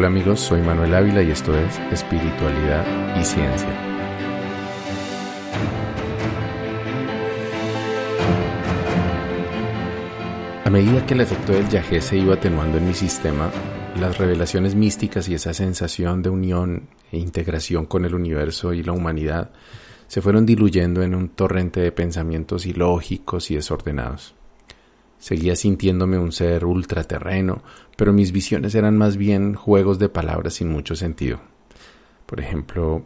Hola amigos, soy Manuel Ávila y esto es Espiritualidad y Ciencia. A medida que el efecto del yagé se iba atenuando en mi sistema, las revelaciones místicas y esa sensación de unión e integración con el universo y la humanidad se fueron diluyendo en un torrente de pensamientos ilógicos y desordenados. Seguía sintiéndome un ser ultraterreno, pero mis visiones eran más bien juegos de palabras sin mucho sentido. Por ejemplo,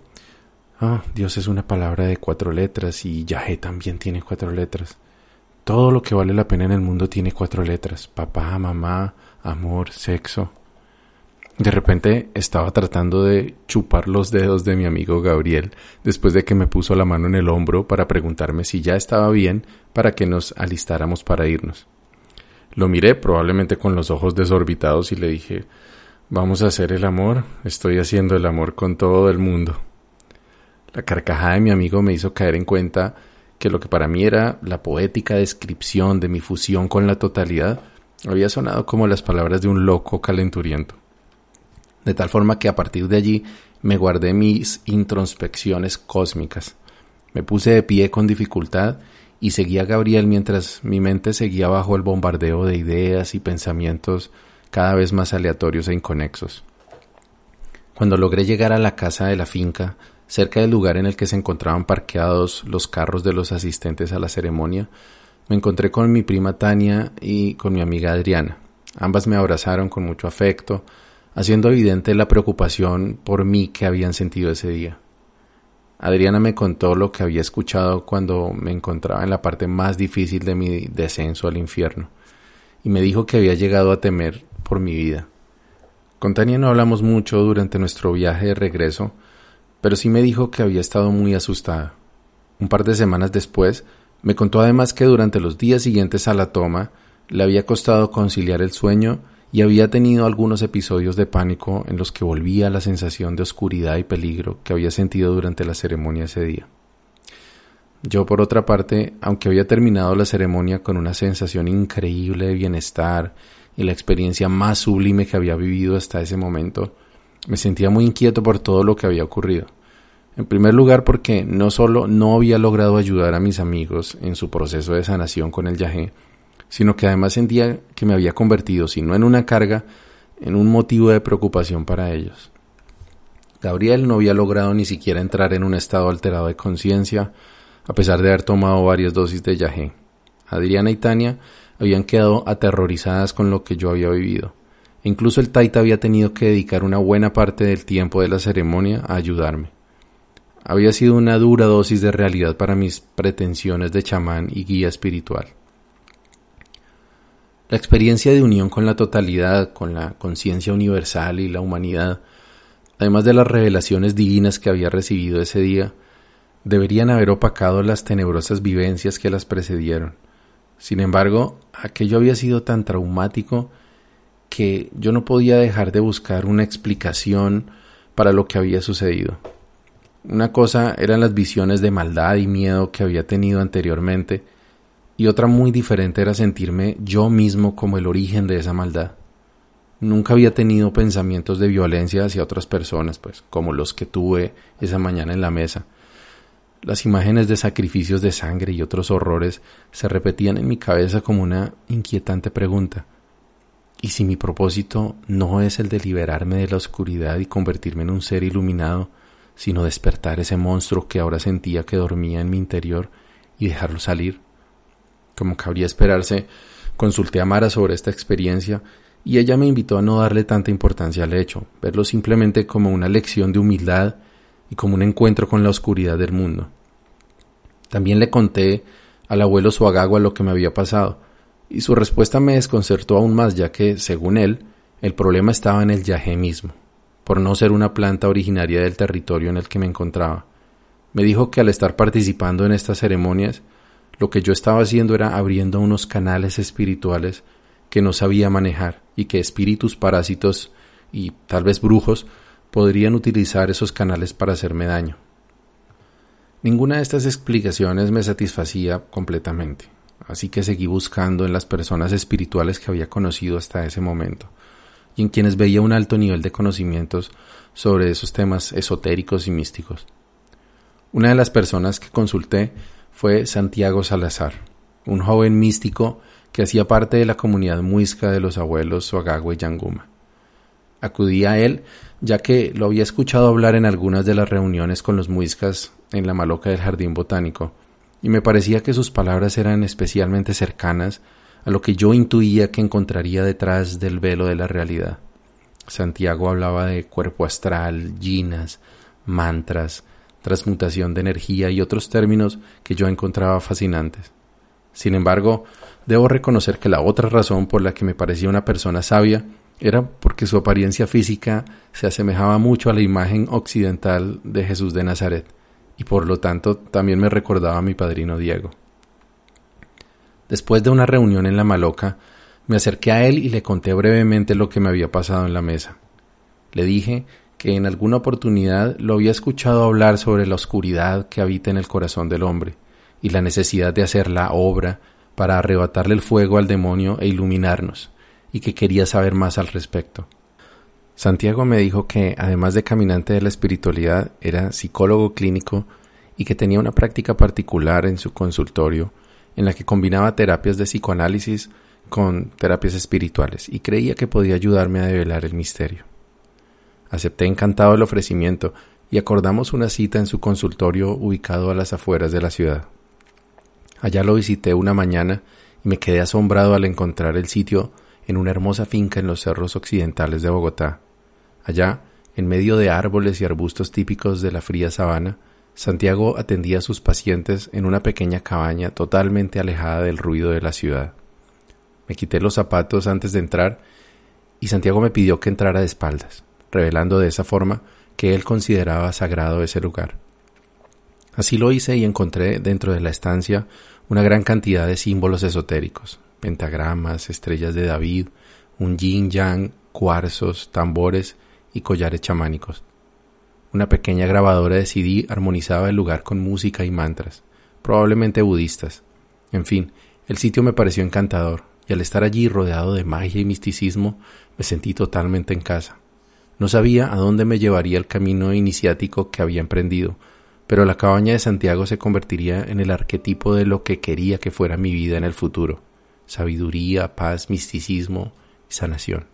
ah, Dios es una palabra de cuatro letras y Yahé también tiene cuatro letras. Todo lo que vale la pena en el mundo tiene cuatro letras. Papá, mamá, amor, sexo. De repente estaba tratando de chupar los dedos de mi amigo Gabriel después de que me puso la mano en el hombro para preguntarme si ya estaba bien para que nos alistáramos para irnos. Lo miré probablemente con los ojos desorbitados y le dije, vamos a hacer el amor, estoy haciendo el amor con todo el mundo. La carcajada de mi amigo me hizo caer en cuenta que lo que para mí era la poética descripción de mi fusión con la totalidad había sonado como las palabras de un loco calenturiento. De tal forma que a partir de allí me guardé mis introspecciones cósmicas. Me puse de pie con dificultad y seguía a Gabriel mientras mi mente seguía bajo el bombardeo de ideas y pensamientos cada vez más aleatorios e inconexos. Cuando logré llegar a la casa de la finca, cerca del lugar en el que se encontraban parqueados los carros de los asistentes a la ceremonia, me encontré con mi prima Tania y con mi amiga Adriana. Ambas me abrazaron con mucho afecto, haciendo evidente la preocupación por mí que habían sentido ese día. Adriana me contó lo que había escuchado cuando me encontraba en la parte más difícil de mi descenso al infierno, y me dijo que había llegado a temer por mi vida. Con Tania no hablamos mucho durante nuestro viaje de regreso, pero sí me dijo que había estado muy asustada. Un par de semanas después, me contó además que durante los días siguientes a la toma le había costado conciliar el sueño y había tenido algunos episodios de pánico en los que volvía la sensación de oscuridad y peligro que había sentido durante la ceremonia ese día. Yo, por otra parte, aunque había terminado la ceremonia con una sensación increíble de bienestar y la experiencia más sublime que había vivido hasta ese momento, me sentía muy inquieto por todo lo que había ocurrido. En primer lugar porque no solo no había logrado ayudar a mis amigos en su proceso de sanación con el yagé, sino que además sentía que me había convertido, si no en una carga, en un motivo de preocupación para ellos. Gabriel no había logrado ni siquiera entrar en un estado alterado de conciencia, a pesar de haber tomado varias dosis de yagé. Adriana y Tania habían quedado aterrorizadas con lo que yo había vivido. E incluso el Taita había tenido que dedicar una buena parte del tiempo de la ceremonia a ayudarme. Había sido una dura dosis de realidad para mis pretensiones de chamán y guía espiritual. La experiencia de unión con la totalidad, con la conciencia universal y la humanidad, además de las revelaciones divinas que había recibido ese día, deberían haber opacado las tenebrosas vivencias que las precedieron. Sin embargo, aquello había sido tan traumático que yo no podía dejar de buscar una explicación para lo que había sucedido. Una cosa eran las visiones de maldad y miedo que había tenido anteriormente, y otra muy diferente era sentirme yo mismo como el origen de esa maldad. Nunca había tenido pensamientos de violencia hacia otras personas, pues, como los que tuve esa mañana en la mesa. Las imágenes de sacrificios de sangre y otros horrores se repetían en mi cabeza como una inquietante pregunta. ¿Y si mi propósito no es el de liberarme de la oscuridad y convertirme en un ser iluminado, sino despertar ese monstruo que ahora sentía que dormía en mi interior y dejarlo salir? Como cabría esperarse, consulté a Mara sobre esta experiencia y ella me invitó a no darle tanta importancia al hecho, verlo simplemente como una lección de humildad y como un encuentro con la oscuridad del mundo. También le conté al abuelo Suagagua lo que me había pasado, y su respuesta me desconcertó aún más, ya que, según él, el problema estaba en el yagé mismo, por no ser una planta originaria del territorio en el que me encontraba. Me dijo que al estar participando en estas ceremonias, lo que yo estaba haciendo era abriendo unos canales espirituales que no sabía manejar y que espíritus parásitos y tal vez brujos podrían utilizar esos canales para hacerme daño. Ninguna de estas explicaciones me satisfacía completamente, así que seguí buscando en las personas espirituales que había conocido hasta ese momento, y en quienes veía un alto nivel de conocimientos sobre esos temas esotéricos y místicos. Una de las personas que consulté fue Santiago Salazar, un joven místico que hacía parte de la comunidad muisca de los abuelos Suagagua y Yanguma. Acudí a él ya que lo había escuchado hablar en algunas de las reuniones con los muiscas en la maloca del jardín botánico, y me parecía que sus palabras eran especialmente cercanas a lo que yo intuía que encontraría detrás del velo de la realidad. Santiago hablaba de cuerpo astral, yinas, mantras, transmutación de energía y otros términos que yo encontraba fascinantes. Sin embargo, debo reconocer que la otra razón por la que me parecía una persona sabia era porque su apariencia física se asemejaba mucho a la imagen occidental de Jesús de Nazaret, y por lo tanto también me recordaba a mi padrino Diego. Después de una reunión en la Maloca, me acerqué a él y le conté brevemente lo que me había pasado en la mesa. Le dije que en alguna oportunidad lo había escuchado hablar sobre la oscuridad que habita en el corazón del hombre y la necesidad de hacer la obra para arrebatarle el fuego al demonio e iluminarnos, y que quería saber más al respecto. Santiago me dijo que, además de caminante de la espiritualidad, era psicólogo clínico y que tenía una práctica particular en su consultorio en la que combinaba terapias de psicoanálisis con terapias espirituales y creía que podía ayudarme a develar el misterio. Acepté encantado el ofrecimiento y acordamos una cita en su consultorio ubicado a las afueras de la ciudad. Allá lo visité una mañana y me quedé asombrado al encontrar el sitio en una hermosa finca en los cerros occidentales de Bogotá. Allá, en medio de árboles y arbustos típicos de la fría sabana, Santiago atendía a sus pacientes en una pequeña cabaña totalmente alejada del ruido de la ciudad. Me quité los zapatos antes de entrar y Santiago me pidió que entrara de espaldas, revelando de esa forma que él consideraba sagrado ese lugar. Así lo hice y encontré dentro de la estancia una gran cantidad de símbolos esotéricos, pentagramas, estrellas de David, un yin yang, cuarzos, tambores y collares chamánicos. Una pequeña grabadora de CD armonizaba el lugar con música y mantras, probablemente budistas. En fin, el sitio me pareció encantador, y al estar allí rodeado de magia y misticismo, me sentí totalmente en casa. No sabía a dónde me llevaría el camino iniciático que había emprendido, pero la cabaña de Santiago se convertiría en el arquetipo de lo que quería que fuera mi vida en el futuro sabiduría, paz, misticismo y sanación.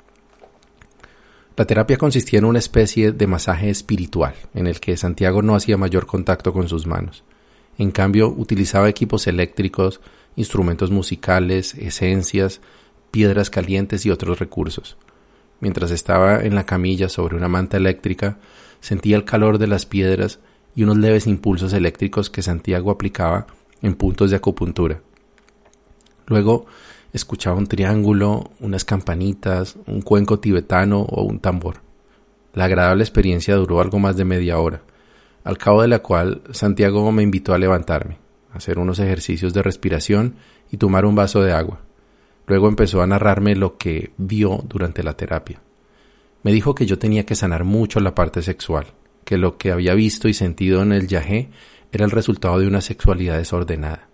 La terapia consistía en una especie de masaje espiritual, en el que Santiago no hacía mayor contacto con sus manos. En cambio, utilizaba equipos eléctricos, instrumentos musicales, esencias, piedras calientes y otros recursos. Mientras estaba en la camilla sobre una manta eléctrica, sentía el calor de las piedras y unos leves impulsos eléctricos que Santiago aplicaba en puntos de acupuntura. Luego escuchaba un triángulo, unas campanitas, un cuenco tibetano o un tambor. La agradable experiencia duró algo más de media hora, al cabo de la cual Santiago me invitó a levantarme, hacer unos ejercicios de respiración y tomar un vaso de agua. Luego empezó a narrarme lo que vio durante la terapia. Me dijo que yo tenía que sanar mucho la parte sexual, que lo que había visto y sentido en el yagé era el resultado de una sexualidad desordenada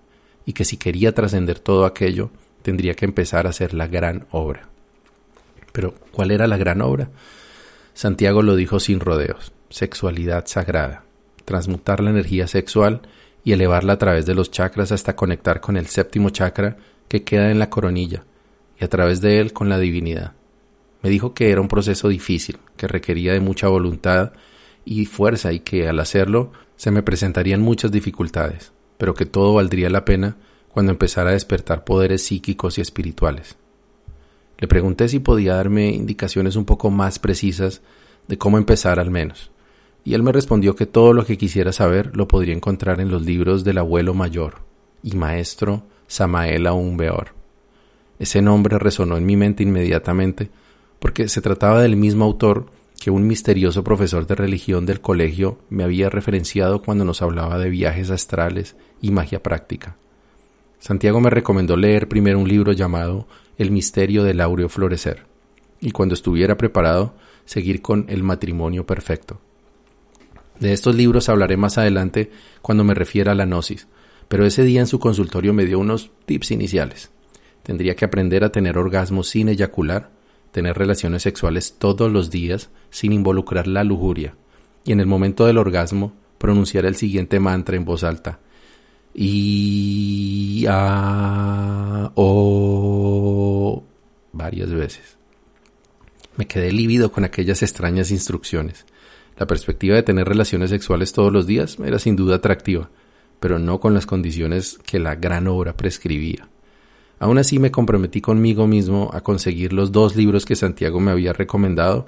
y que si quería trascender todo aquello, tendría que empezar a hacer la gran obra. Pero, ¿cuál era la gran obra? Santiago lo dijo sin rodeos, sexualidad sagrada, transmutar la energía sexual y elevarla a través de los chakras hasta conectar con el séptimo chakra que queda en la coronilla y a través de él con la divinidad. Me dijo que era un proceso difícil, que requería de mucha voluntad y fuerza y que al hacerlo se me presentarían muchas dificultades, pero que todo valdría la pena cuando empezara a despertar poderes psíquicos y espirituales. Le pregunté si podía darme indicaciones un poco más precisas de cómo empezar al menos, y él me respondió que todo lo que quisiera saber lo podría encontrar en los libros del abuelo mayor y maestro Samael Aumbeor. Ese nombre resonó en mi mente inmediatamente porque se trataba del mismo autor que un misterioso profesor de religión del colegio me había referenciado cuando nos hablaba de viajes astrales y magia práctica. Santiago me recomendó leer primero un libro llamado El misterio del áureo florecer, y cuando estuviera preparado, seguir con El matrimonio perfecto. De estos libros hablaré más adelante cuando me refiera a la gnosis, pero ese día en su consultorio me dio unos tips iniciales. Tendría que aprender a tener orgasmos sin eyacular, tener relaciones sexuales todos los días sin involucrar la lujuria y en el momento del orgasmo pronunciar el siguiente mantra en voz alta. Y a o varias veces. Me quedé lívido con aquellas extrañas instrucciones. La perspectiva de tener relaciones sexuales todos los días era sin duda atractiva, pero no con las condiciones que la gran obra prescribía. Aún así me comprometí conmigo mismo a conseguir los dos libros que Santiago me había recomendado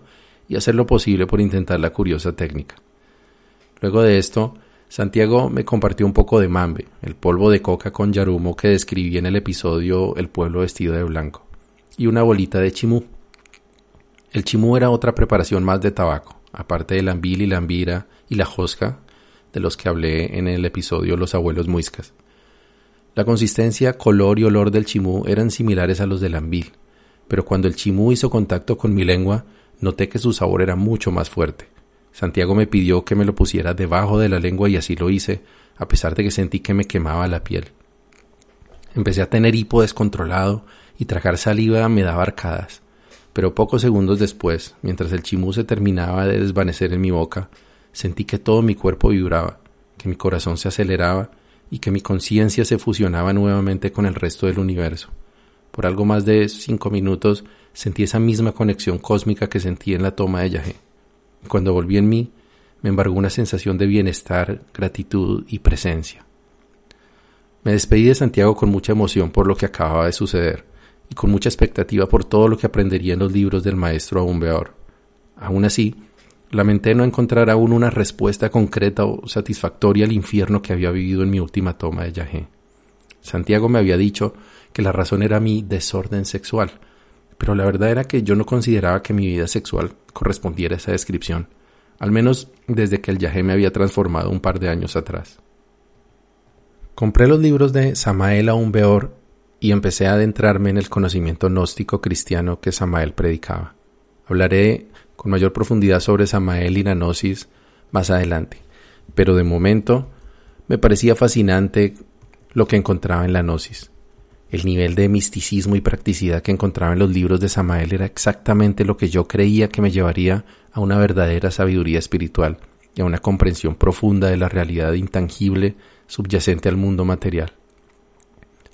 y hacer lo posible por intentar la curiosa técnica. Luego de esto, Santiago me compartió un poco de mambe, el polvo de coca con yarumo que describí en el episodio El pueblo vestido de blanco, y una bolita de chimú. El chimú era otra preparación más de tabaco, aparte del ambil y la ambira y la josca, de los que hablé en el episodio Los abuelos muiscas. La consistencia, color y olor del chimú eran similares a los del ambil, pero cuando el chimú hizo contacto con mi lengua, noté que su sabor era mucho más fuerte. Santiago me pidió que me lo pusiera debajo de la lengua y así lo hice, a pesar de que sentí que me quemaba la piel. Empecé a tener hipo descontrolado y tragar saliva me daba arcadas pero pocos segundos después, mientras el chimú se terminaba de desvanecer en mi boca, sentí que todo mi cuerpo vibraba, que mi corazón se aceleraba y que mi conciencia se fusionaba nuevamente con el resto del universo. Por algo más de cinco minutos sentí esa misma conexión cósmica que sentí en la toma de Yahé. Cuando volví en mí, me embargó una sensación de bienestar, gratitud y presencia. Me despedí de Santiago con mucha emoción por lo que acababa de suceder y con mucha expectativa por todo lo que aprendería en los libros del maestro Aumbeor. Aún así, lamenté no encontrar aún una respuesta concreta o satisfactoria al infierno que había vivido en mi última toma de Yahé. Santiago me había dicho que la razón era mi desorden sexual, pero la verdad era que yo no consideraba que mi vida sexual correspondiera a esa descripción, al menos desde que el Yahé me había transformado un par de años atrás. Compré los libros de Samael Aumbeor y empecé a adentrarme en el conocimiento gnóstico cristiano que Samael predicaba. Hablaré con mayor profundidad sobre Samael y la gnosis más adelante, pero de momento me parecía fascinante lo que encontraba en la gnosis. El nivel de misticismo y practicidad que encontraba en los libros de Samael era exactamente lo que yo creía que me llevaría a una verdadera sabiduría espiritual y a una comprensión profunda de la realidad intangible subyacente al mundo material.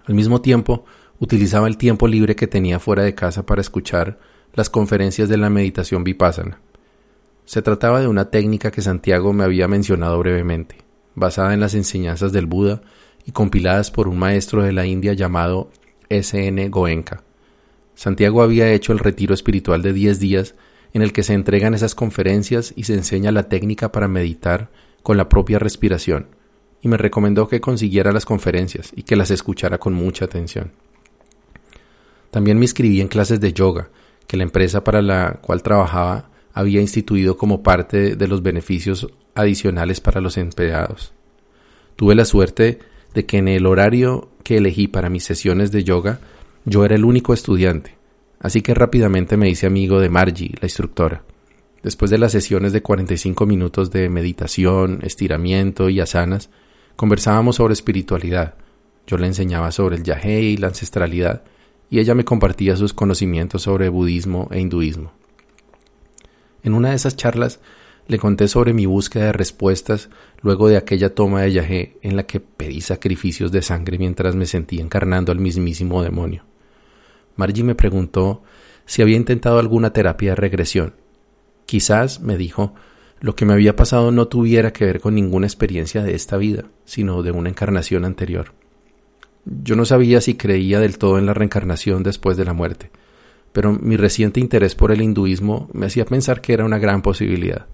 Al mismo tiempo, utilizaba el tiempo libre que tenía fuera de casa para escuchar las conferencias de la meditación vipassana. Se trataba de una técnica que Santiago me había mencionado brevemente, basada en las enseñanzas del Buda y compiladas por un maestro de la India llamado S.N. Goenka. Santiago había hecho el retiro espiritual de 10 días en el que se entregan esas conferencias y se enseña la técnica para meditar con la propia respiración, y me recomendó que consiguiera las conferencias y que las escuchara con mucha atención. También me inscribí en clases de yoga, que la empresa para la cual trabajaba había instituido como parte de los beneficios adicionales para los empleados. Tuve la suerte de que en el horario que elegí para mis sesiones de yoga yo era el único estudiante, así que rápidamente me hice amigo de Margie, la instructora. Después de las sesiones de 45 minutos de meditación, estiramiento y asanas, Conversábamos sobre espiritualidad. Yo le enseñaba sobre el yahé y la ancestralidad, y ella me compartía sus conocimientos sobre budismo e hinduismo. En una de esas charlas le conté sobre mi búsqueda de respuestas luego de aquella toma de yahé en la que pedí sacrificios de sangre mientras me sentía encarnando al mismísimo demonio. Margie me preguntó si había intentado alguna terapia de regresión. Quizás, me dijo, lo que me había pasado no tuviera que ver con ninguna experiencia de esta vida, sino de una encarnación anterior. Yo no sabía si creía del todo en la reencarnación después de la muerte, pero mi reciente interés por el hinduismo me hacía pensar que era una gran posibilidad.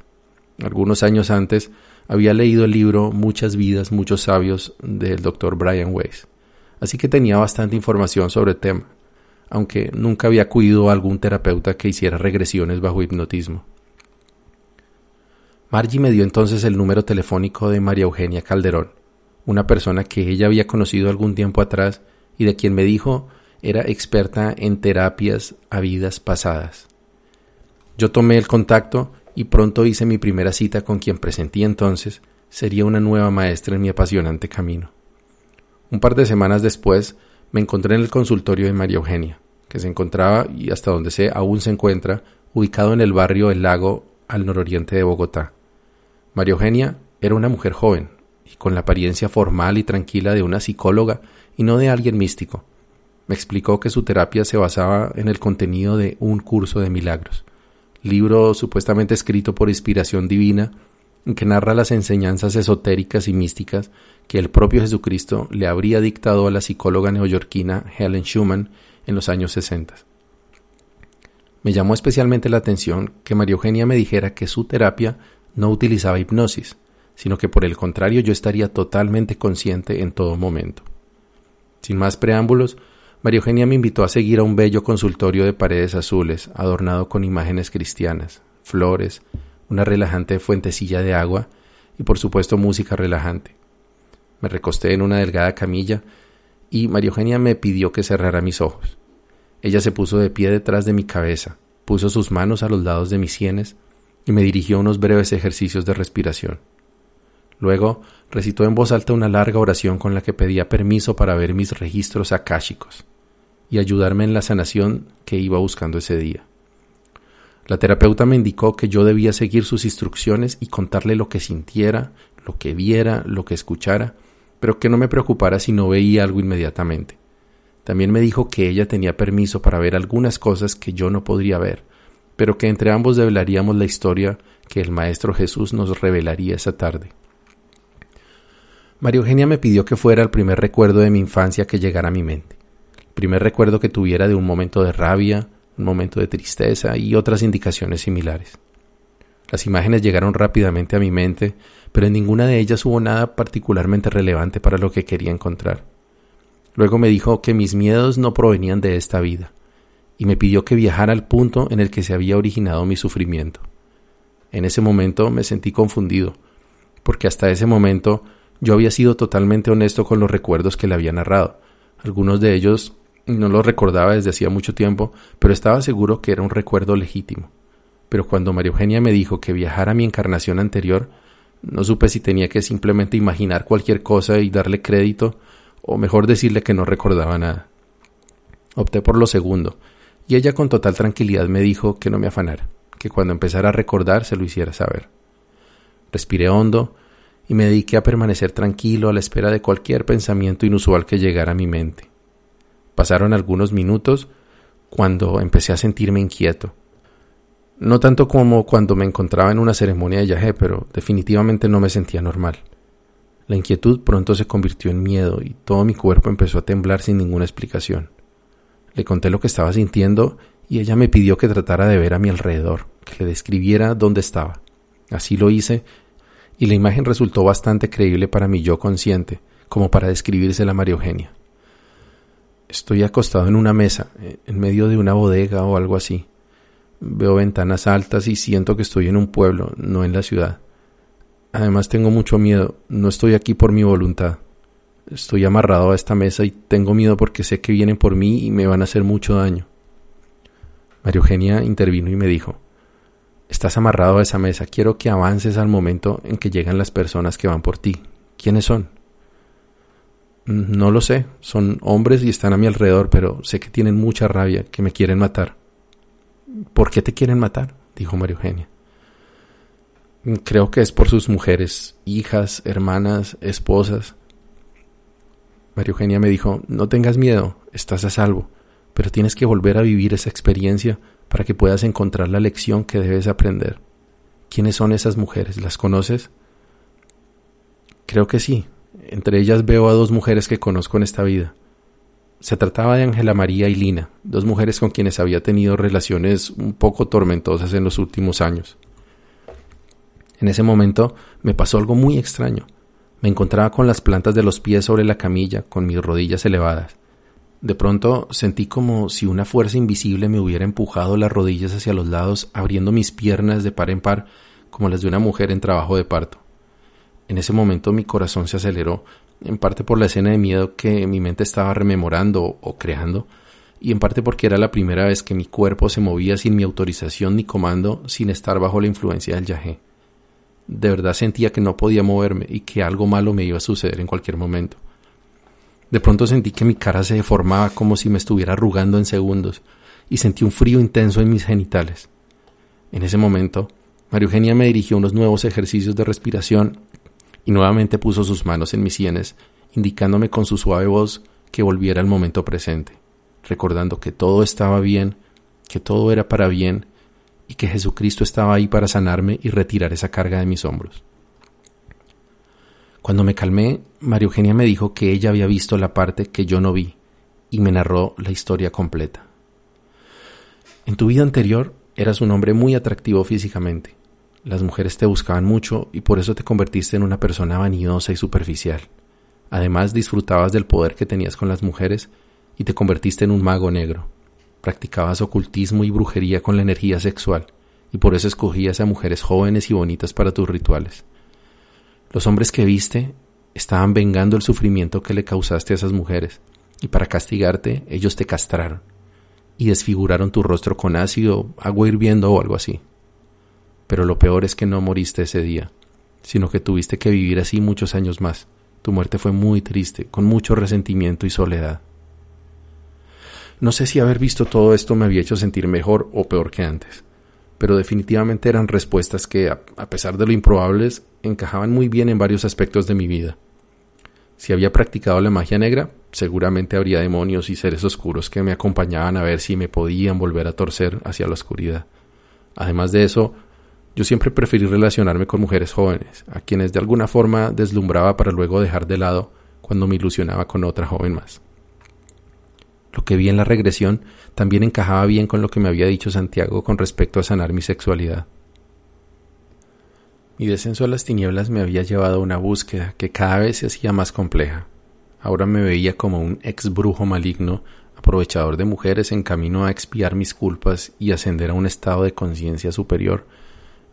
Algunos años antes había leído el libro Muchas vidas, muchos sabios del Dr. Brian Weiss, así que tenía bastante información sobre el tema, aunque nunca había acudido a algún terapeuta que hiciera regresiones bajo hipnotismo. Margie me dio entonces el número telefónico de María Eugenia Calderón, una persona que ella había conocido algún tiempo atrás y de quien me dijo era experta en terapias a vidas pasadas. Yo tomé el contacto y pronto hice mi primera cita con quien presentí entonces sería una nueva maestra en mi apasionante camino. Un par de semanas después me encontré en el consultorio de María Eugenia, que se encontraba y hasta donde sé aún se encuentra, ubicado en el barrio El Lago al nororiente de Bogotá. María Eugenia era una mujer joven y con la apariencia formal y tranquila de una psicóloga y no de alguien místico. Me explicó que su terapia se basaba en el contenido de Un curso de milagros, libro supuestamente escrito por inspiración divina que narra las enseñanzas esotéricas y místicas que el propio Jesucristo le habría dictado a la psicóloga neoyorquina Helen Schumann en los años 60. Me llamó especialmente la atención que María Eugenia me dijera que su terapia no utilizaba hipnosis, sino que por el contrario yo estaría totalmente consciente en todo momento. Sin más preámbulos, María Eugenia me invitó a seguir a un bello consultorio de paredes azules, adornado con imágenes cristianas, flores, una relajante fuentecilla de agua y por supuesto música relajante. Me recosté en una delgada camilla y María Eugenia me pidió que cerrara mis ojos. Ella se puso de pie detrás de mi cabeza, puso sus manos a los lados de mis sienes y me dirigió unos breves ejercicios de respiración. Luego recitó en voz alta una larga oración con la que pedía permiso para ver mis registros akáshicos y ayudarme en la sanación que iba buscando ese día. La terapeuta me indicó que yo debía seguir sus instrucciones y contarle lo que sintiera, lo que viera, lo que escuchara, pero que no me preocupara si no veía algo inmediatamente. También me dijo que ella tenía permiso para ver algunas cosas que yo no podría ver, pero que entre ambos develaríamos la historia que el Maestro Jesús nos revelaría esa tarde. María Eugenia me pidió que fuera el primer recuerdo de mi infancia que llegara a mi mente, el primer recuerdo que tuviera de un momento de rabia, un momento de tristeza y otras indicaciones similares. Las imágenes llegaron rápidamente a mi mente, pero en ninguna de ellas hubo nada particularmente relevante para lo que quería encontrar. Luego me dijo que mis miedos no provenían de esta vida, y me pidió que viajara al punto en el que se había originado mi sufrimiento. En ese momento me sentí confundido, porque hasta ese momento yo había sido totalmente honesto con los recuerdos que le había narrado. Algunos de ellos no los recordaba desde hacía mucho tiempo, pero estaba seguro que era un recuerdo legítimo. Pero cuando María Eugenia me dijo que viajara a mi encarnación anterior, no supe si tenía que simplemente imaginar cualquier cosa y darle crédito, o mejor decirle que no recordaba nada. Opté por lo segundo, y ella con total tranquilidad me dijo que no me afanara, que cuando empezara a recordar se lo hiciera saber. Respiré hondo y me dediqué a permanecer tranquilo a la espera de cualquier pensamiento inusual que llegara a mi mente. Pasaron algunos minutos cuando empecé a sentirme inquieto. No tanto como cuando me encontraba en una ceremonia de yagé, pero definitivamente no me sentía normal. La inquietud pronto se convirtió en miedo y todo mi cuerpo empezó a temblar sin ninguna explicación. Le conté lo que estaba sintiendo y ella me pidió que tratara de ver a mi alrededor, que le describiera dónde estaba. Así lo hice y la imagen resultó bastante creíble para mi yo consciente, como para describírsela a María Eugenia. Estoy acostado en una mesa, en medio de una bodega o algo así. Veo ventanas altas y siento que estoy en un pueblo, no en la ciudad. Además tengo mucho miedo, no estoy aquí por mi voluntad. Estoy amarrado a esta mesa y tengo miedo porque sé que vienen por mí y me van a hacer mucho daño. María Eugenia intervino y me dijo, Estás amarrado a esa mesa, quiero que avances al momento en que llegan las personas que van por ti. ¿Quiénes son? No lo sé, son hombres y están a mi alrededor, pero sé que tienen mucha rabia, que me quieren matar. ¿Por qué te quieren matar? dijo María Eugenia. Creo que es por sus mujeres, hijas, hermanas, esposas. María Eugenia me dijo, no tengas miedo, estás a salvo, pero tienes que volver a vivir esa experiencia para que puedas encontrar la lección que debes aprender. ¿Quiénes son esas mujeres? ¿Las conoces? Creo que sí, entre ellas veo a dos mujeres que conozco en esta vida. Se trataba de Ángela María y Lina, dos mujeres con quienes había tenido relaciones un poco tormentosas en los últimos años. En ese momento me pasó algo muy extraño. Me encontraba con las plantas de los pies sobre la camilla, con mis rodillas elevadas. De pronto sentí como si una fuerza invisible me hubiera empujado las rodillas hacia los lados, abriendo mis piernas de par en par, como las de una mujer en trabajo de parto. En ese momento mi corazón se aceleró, en parte por la escena de miedo que mi mente estaba rememorando o creando, y en parte porque era la primera vez que mi cuerpo se movía sin mi autorización ni comando, sin estar bajo la influencia del yagé. De verdad sentía que no podía moverme y que algo malo me iba a suceder en cualquier momento. De pronto sentí que mi cara se deformaba como si me estuviera arrugando en segundos y sentí un frío intenso en mis genitales. En ese momento, María Eugenia me dirigió unos nuevos ejercicios de respiración y nuevamente puso sus manos en mis sienes, indicándome con su suave voz que volviera al momento presente, recordando que todo estaba bien, que todo era para bien y que Jesucristo estaba ahí para sanarme y retirar esa carga de mis hombros. Cuando me calmé, María Eugenia me dijo que ella había visto la parte que yo no vi y me narró la historia completa. En tu vida anterior eras un hombre muy atractivo físicamente. Las mujeres te buscaban mucho y por eso te convertiste en una persona vanidosa y superficial. Además disfrutabas del poder que tenías con las mujeres y te convertiste en un mago negro. Practicabas ocultismo y brujería con la energía sexual y por eso escogías a mujeres jóvenes y bonitas para tus rituales. Los hombres que viste estaban vengando el sufrimiento que le causaste a esas mujeres, y para castigarte ellos te castraron y desfiguraron tu rostro con ácido, agua hirviendo o algo así. Pero lo peor es que no moriste ese día, sino que tuviste que vivir así muchos años más. Tu muerte fue muy triste, con mucho resentimiento y soledad. No sé si haber visto todo esto me había hecho sentir mejor o peor que antes pero definitivamente eran respuestas que, a pesar de lo improbables, encajaban muy bien en varios aspectos de mi vida. Si había practicado la magia negra, seguramente habría demonios y seres oscuros que me acompañaban a ver si me podían volver a torcer hacia la oscuridad. Además de eso, yo siempre preferí relacionarme con mujeres jóvenes, a quienes de alguna forma deslumbraba para luego dejar de lado cuando me ilusionaba con otra joven más. Lo que vi en la regresión también encajaba bien con lo que me había dicho Santiago con respecto a sanar mi sexualidad. Mi descenso a las tinieblas me había llevado a una búsqueda que cada vez se hacía más compleja. Ahora me veía como un ex brujo maligno, aprovechador de mujeres en camino a expiar mis culpas y ascender a un estado de conciencia superior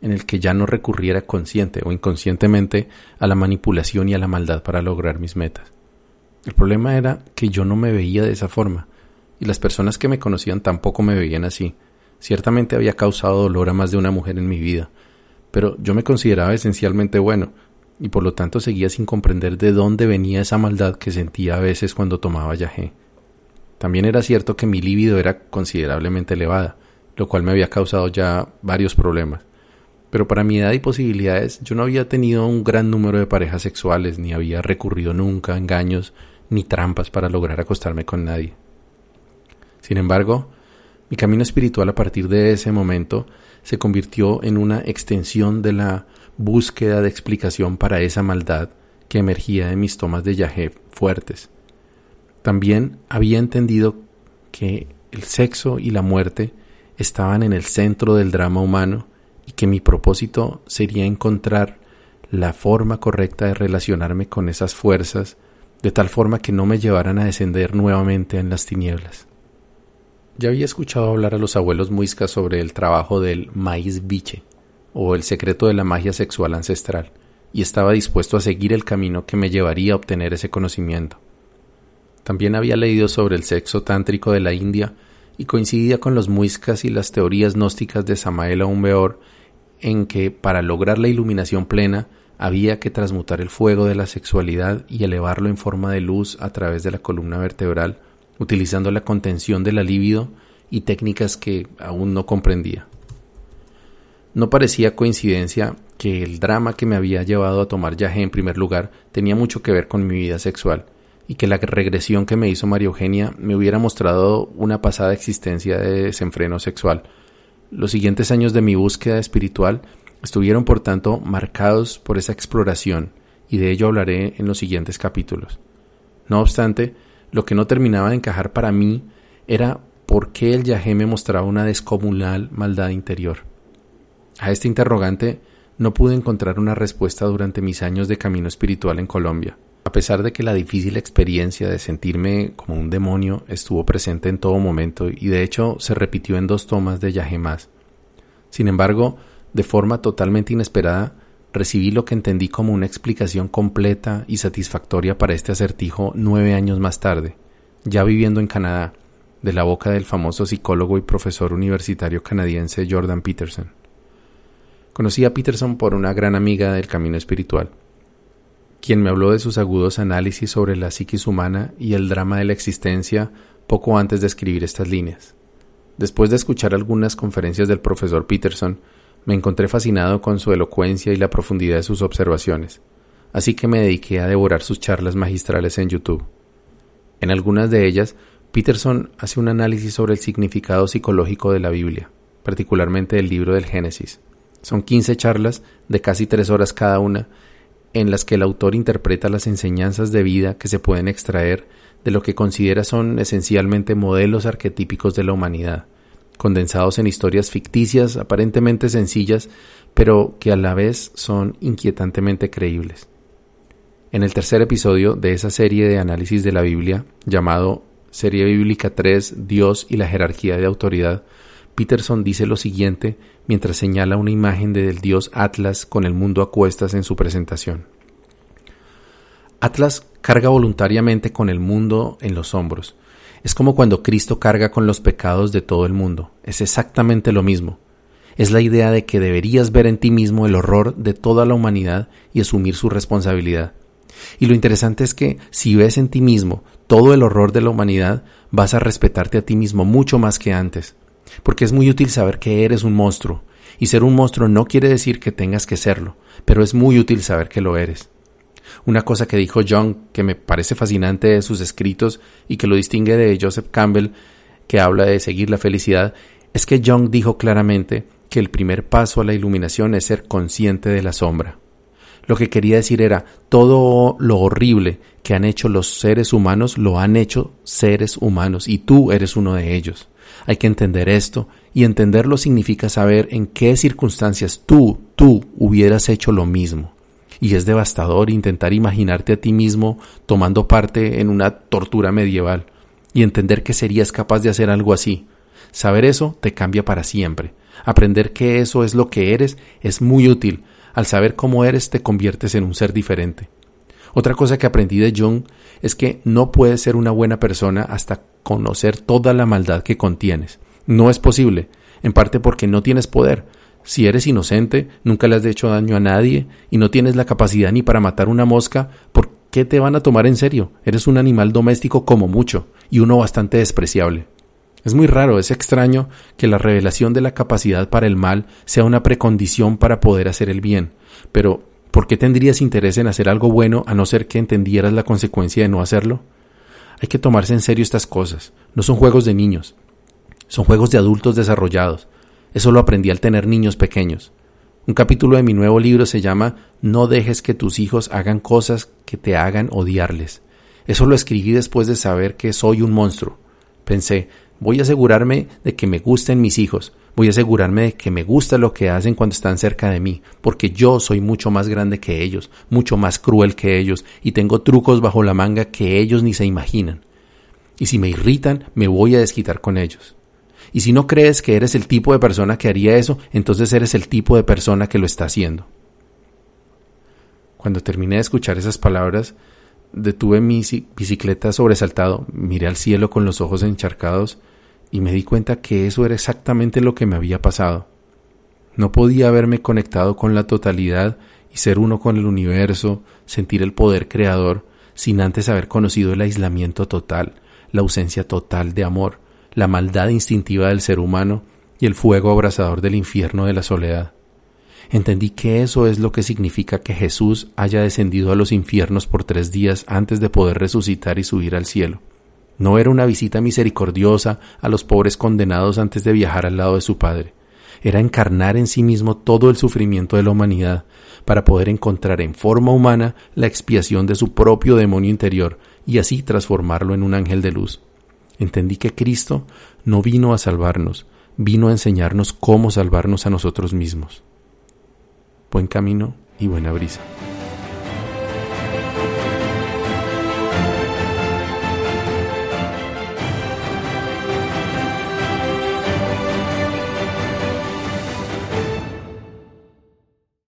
en el que ya no recurriera consciente o inconscientemente a la manipulación y a la maldad para lograr mis metas. El problema era que yo no me veía de esa forma, y las personas que me conocían tampoco me veían así. Ciertamente había causado dolor a más de una mujer en mi vida, pero yo me consideraba esencialmente bueno, y por lo tanto seguía sin comprender de dónde venía esa maldad que sentía a veces cuando tomaba yagé. También era cierto que mi líbido era considerablemente elevada, lo cual me había causado ya varios problemas. Pero para mi edad y posibilidades yo no había tenido un gran número de parejas sexuales, ni había recurrido nunca a engaños ni trampas para lograr acostarme con nadie. Sin embargo, mi camino espiritual a partir de ese momento se convirtió en una extensión de la búsqueda de explicación para esa maldad que emergía de mis tomas de yajé fuertes. También había entendido que el sexo y la muerte estaban en el centro del drama humano y que mi propósito sería encontrar la forma correcta de relacionarme con esas fuerzas de tal forma que no me llevaran a descender nuevamente en las tinieblas. Ya había escuchado hablar a los abuelos muiscas sobre el trabajo del maíz biche, o el secreto de la magia sexual ancestral, y estaba dispuesto a seguir el camino que me llevaría a obtener ese conocimiento. También había leído sobre el sexo tántrico de la India y coincidía con los muiscas y las teorías gnósticas de Samael Aumbeor en que para lograr la iluminación plena había que transmutar el fuego de la sexualidad y elevarlo en forma de luz a través de la columna vertebral, utilizando la contención de la libido y técnicas que aún no comprendía. No parecía coincidencia que el drama que me había llevado a tomar yaje en primer lugar tenía mucho que ver con mi vida sexual, y que la regresión que me hizo María Eugenia me hubiera mostrado una pasada existencia de desenfreno sexual. Los siguientes años de mi búsqueda espiritual Estuvieron, por tanto, marcados por esa exploración, y de ello hablaré en los siguientes capítulos. No obstante, lo que no terminaba de encajar para mí era por qué el yajé me mostraba una descomunal maldad interior. A este interrogante no pude encontrar una respuesta durante mis años de camino espiritual en Colombia, a pesar de que la difícil experiencia de sentirme como un demonio estuvo presente en todo momento y de hecho se repitió en dos tomas de yajé más. Sin embargo, de forma totalmente inesperada, recibí lo que entendí como una explicación completa y satisfactoria para este acertijo nueve años más tarde, ya viviendo en Canadá, de la boca del famoso psicólogo y profesor universitario canadiense Jordan Peterson. Conocí a Peterson por una gran amiga del camino espiritual, quien me habló de sus agudos análisis sobre la psiquis humana y el drama de la existencia poco antes de escribir estas líneas. Después de escuchar algunas conferencias del profesor Peterson, me encontré fascinado con su elocuencia y la profundidad de sus observaciones, así que me dediqué a devorar sus charlas magistrales en YouTube. En algunas de ellas, Peterson hace un análisis sobre el significado psicológico de la Biblia, particularmente del libro del Génesis. Son 15 charlas de casi tres horas cada una, en las que el autor interpreta las enseñanzas de vida que se pueden extraer de lo que considera son esencialmente modelos arquetípicos de la humanidad, condensados en historias ficticias aparentemente sencillas, pero que a la vez son inquietantemente creíbles. En el tercer episodio de esa serie de análisis de la Biblia, llamado Serie Bíblica 3, Dios y la jerarquía de autoridad, Peterson dice lo siguiente mientras señala una imagen del dios Atlas con el mundo a cuestas en su presentación. Atlas carga voluntariamente con el mundo en los hombros. Es como cuando Cristo carga con los pecados de todo el mundo. Es exactamente lo mismo. Es la idea de que deberías ver en ti mismo el horror de toda la humanidad y asumir su responsabilidad. Y lo interesante es que si ves en ti mismo todo el horror de la humanidad, vas a respetarte a ti mismo mucho más que antes. Porque es muy útil saber que eres un monstruo. Y ser un monstruo no quiere decir que tengas que serlo, pero es muy útil saber que lo eres. Una cosa que dijo John que me parece fascinante de sus escritos y que lo distingue de Joseph Campbell, que habla de seguir la felicidad, es que John dijo claramente que el primer paso a la iluminación es ser consciente de la sombra. Lo que quería decir era, todo lo horrible que han hecho los seres humanos lo han hecho seres humanos y tú eres uno de ellos. Hay que entender esto y entenderlo significa saber en qué circunstancias tú, tú hubieras hecho lo mismo y es devastador intentar imaginarte a ti mismo tomando parte en una tortura medieval y entender que serías capaz de hacer algo así. Saber eso te cambia para siempre. Aprender que eso es lo que eres es muy útil. Al saber cómo eres te conviertes en un ser diferente. Otra cosa que aprendí de Jung es que no puedes ser una buena persona hasta conocer toda la maldad que contienes. No es posible, en parte porque no tienes poder, si eres inocente, nunca le has hecho daño a nadie y no tienes la capacidad ni para matar una mosca, ¿por qué te van a tomar en serio? Eres un animal doméstico como mucho y uno bastante despreciable. Es muy raro, es extraño que la revelación de la capacidad para el mal sea una precondición para poder hacer el bien, pero ¿por qué tendrías interés en hacer algo bueno a no ser que entendieras la consecuencia de no hacerlo? Hay que tomarse en serio estas cosas, no son juegos de niños, son juegos de adultos desarrollados, eso lo aprendí al tener niños pequeños. Un capítulo de mi nuevo libro se llama No dejes que tus hijos hagan cosas que te hagan odiarles. Eso lo escribí después de saber que soy un monstruo. Pensé, voy a asegurarme de que me gusten mis hijos, voy a asegurarme de que me gusta lo que hacen cuando están cerca de mí, porque yo soy mucho más grande que ellos, mucho más cruel que ellos, y tengo trucos bajo la manga que ellos ni se imaginan. Y si me irritan, me voy a desquitar con ellos. Y si no crees que eres el tipo de persona que haría eso, entonces eres el tipo de persona que lo está haciendo. Cuando terminé de escuchar esas palabras, detuve mi bicicleta sobresaltado, miré al cielo con los ojos encharcados y me di cuenta que eso era exactamente lo que me había pasado. No podía haberme conectado con la totalidad y ser uno con el universo, sentir el poder creador, sin antes haber conocido el aislamiento total, la ausencia total de amor, la maldad instintiva del ser humano y el fuego abrasador del infierno de la soledad. Entendí que eso es lo que significa que Jesús haya descendido a los infiernos por tres días antes de poder resucitar y subir al cielo. No era una visita misericordiosa a los pobres condenados antes de viajar al lado de su Padre. Era encarnar en sí mismo todo el sufrimiento de la humanidad para poder encontrar en forma humana la expiación de su propio demonio interior y así transformarlo en un ángel de luz entendí que Cristo no vino a salvarnos, vino a enseñarnos cómo salvarnos a nosotros mismos. Buen camino y buena brisa.